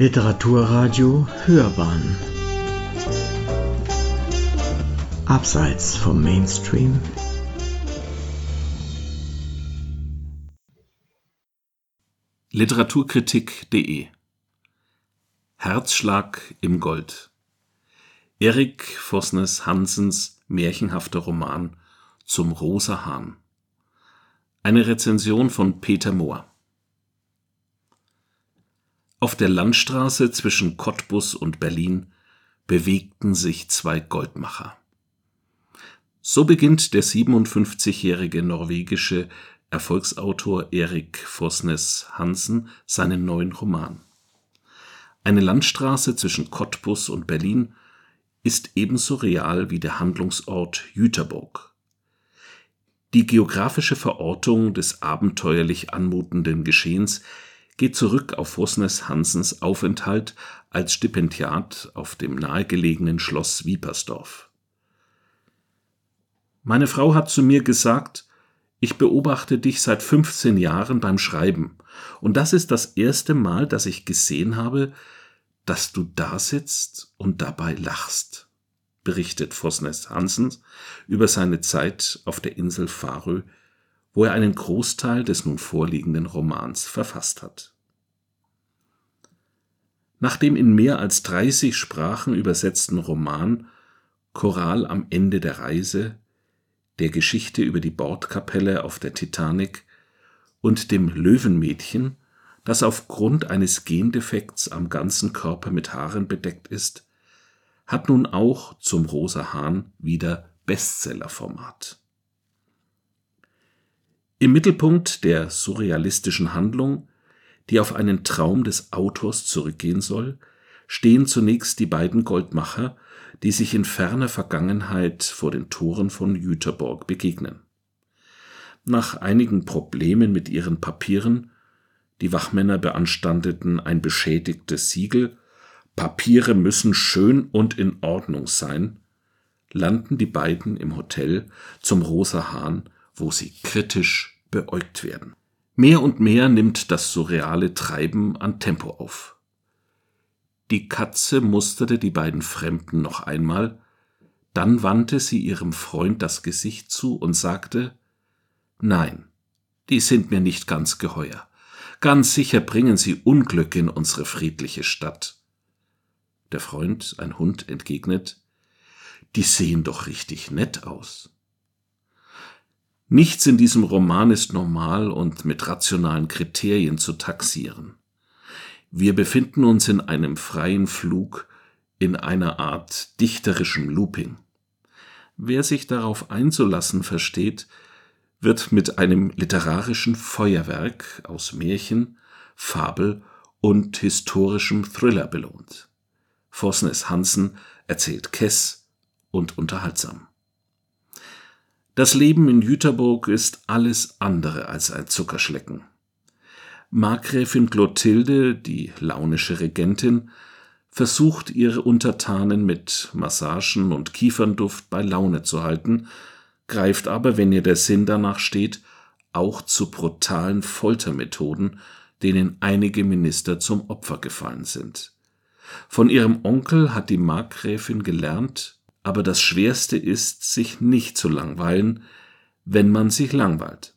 Literaturradio Hörbahn. Abseits vom Mainstream. Literaturkritik.de Herzschlag im Gold. Erik Vosnes Hansens märchenhafter Roman Zum Rosa Hahn. Eine Rezension von Peter Mohr Auf der Landstraße zwischen Cottbus und Berlin bewegten sich zwei Goldmacher. So beginnt der 57-jährige norwegische Erfolgsautor Erik Fosnes Hansen seinen neuen Roman. Eine Landstraße zwischen Cottbus und Berlin ist ebenso real wie der Handlungsort Jüterbock. Die geografische Verortung des abenteuerlich anmutenden Geschehens geht zurück auf Fosnes Hansens Aufenthalt als Stipendiat auf dem nahegelegenen Schloss Wiepersdorf. Meine Frau hat zu mir gesagt, ich beobachte dich seit 15 Jahren beim Schreiben, und das ist das erste Mal, dass ich gesehen habe, dass du da sitzt und dabei lachst, berichtet Fosnes Hansens über seine Zeit auf der Insel Farö, wo er einen Großteil des nun vorliegenden Romans verfasst hat. Nach dem in mehr als 30 Sprachen übersetzten Roman Choral am Ende der Reise, der Geschichte über die Bordkapelle auf der Titanic und dem Löwenmädchen, das aufgrund eines Gendefekts am ganzen Körper mit Haaren bedeckt ist, hat nun auch zum Rosa Hahn wieder Bestsellerformat. Im Mittelpunkt der surrealistischen Handlung, die auf einen Traum des Autors zurückgehen soll, stehen zunächst die beiden Goldmacher, die sich in ferner Vergangenheit vor den Toren von Jüterborg begegnen. Nach einigen Problemen mit ihren Papieren die Wachmänner beanstandeten ein beschädigtes Siegel, Papiere müssen schön und in Ordnung sein, landen die beiden im Hotel zum Rosa Hahn, wo sie kritisch beäugt werden. Mehr und mehr nimmt das surreale Treiben an Tempo auf. Die Katze musterte die beiden Fremden noch einmal, dann wandte sie ihrem Freund das Gesicht zu und sagte Nein, die sind mir nicht ganz geheuer. Ganz sicher bringen sie Unglück in unsere friedliche Stadt. Der Freund, ein Hund, entgegnet, die sehen doch richtig nett aus. Nichts in diesem Roman ist normal und mit rationalen Kriterien zu taxieren. Wir befinden uns in einem freien Flug, in einer Art dichterischem Looping. Wer sich darauf einzulassen versteht, wird mit einem literarischen Feuerwerk aus Märchen, Fabel und historischem Thriller belohnt. Vosnes Hansen erzählt Kess und unterhaltsam. Das Leben in Jüterburg ist alles andere als ein Zuckerschlecken. Markgräfin Clotilde, die launische Regentin, versucht ihre Untertanen mit Massagen und Kiefernduft bei Laune zu halten, greift aber, wenn ihr der Sinn danach steht, auch zu brutalen Foltermethoden, denen einige Minister zum Opfer gefallen sind. Von ihrem Onkel hat die Markgräfin gelernt, aber das Schwerste ist, sich nicht zu langweilen, wenn man sich langweilt.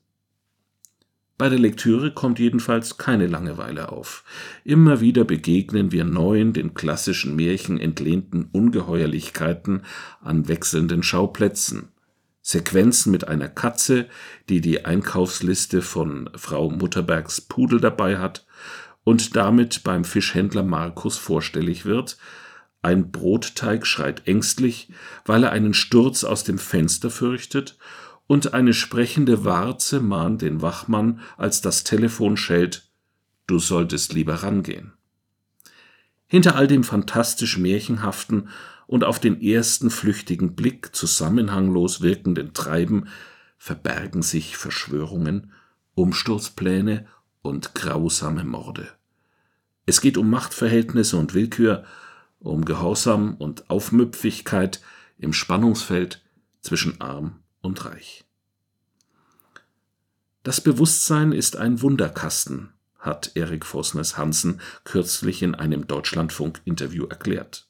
Bei der Lektüre kommt jedenfalls keine Langeweile auf. Immer wieder begegnen wir neuen, den klassischen Märchen entlehnten Ungeheuerlichkeiten an wechselnden Schauplätzen. Sequenzen mit einer Katze, die die Einkaufsliste von Frau Mutterbergs Pudel dabei hat und damit beim Fischhändler Markus vorstellig wird, ein Brotteig schreit ängstlich, weil er einen Sturz aus dem Fenster fürchtet, und eine sprechende Warze mahnt den Wachmann, als das Telefon schellt, du solltest lieber rangehen. Hinter all dem fantastisch Märchenhaften und auf den ersten flüchtigen Blick zusammenhanglos wirkenden Treiben verbergen sich Verschwörungen, Umsturzpläne und grausame Morde. Es geht um Machtverhältnisse und Willkür, um Gehorsam und Aufmüpfigkeit im Spannungsfeld zwischen arm und reich. Das Bewusstsein ist ein Wunderkasten, hat Erik Vosnes Hansen kürzlich in einem Deutschlandfunk-Interview erklärt.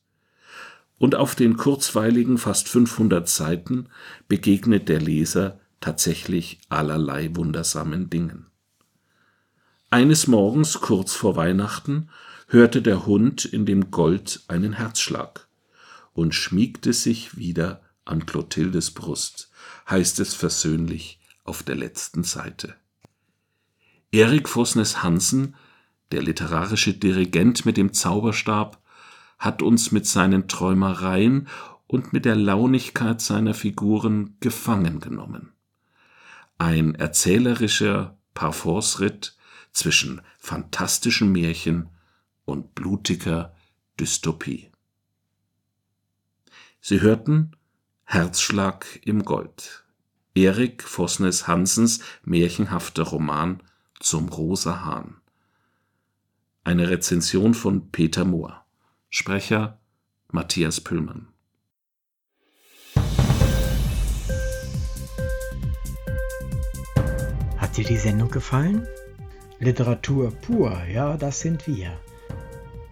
Und auf den kurzweiligen fast 500 Seiten begegnet der Leser tatsächlich allerlei wundersamen Dingen. Eines Morgens kurz vor Weihnachten hörte der Hund in dem Gold einen Herzschlag und schmiegte sich wieder an Clotildes Brust, heißt es versöhnlich auf der letzten Seite. Erik Vosnes Hansen, der literarische Dirigent mit dem Zauberstab, hat uns mit seinen Träumereien und mit der Launigkeit seiner Figuren gefangen genommen. Ein erzählerischer Parforce-Ritt zwischen fantastischen Märchen und blutiger Dystopie. Sie hörten Herzschlag im Gold. Erik Vosnes Hansens märchenhafter Roman zum Rosa Hahn. Eine Rezension von Peter Mohr. Sprecher Matthias Püllmann. Hat dir die Sendung gefallen? Literatur pur, ja, das sind wir.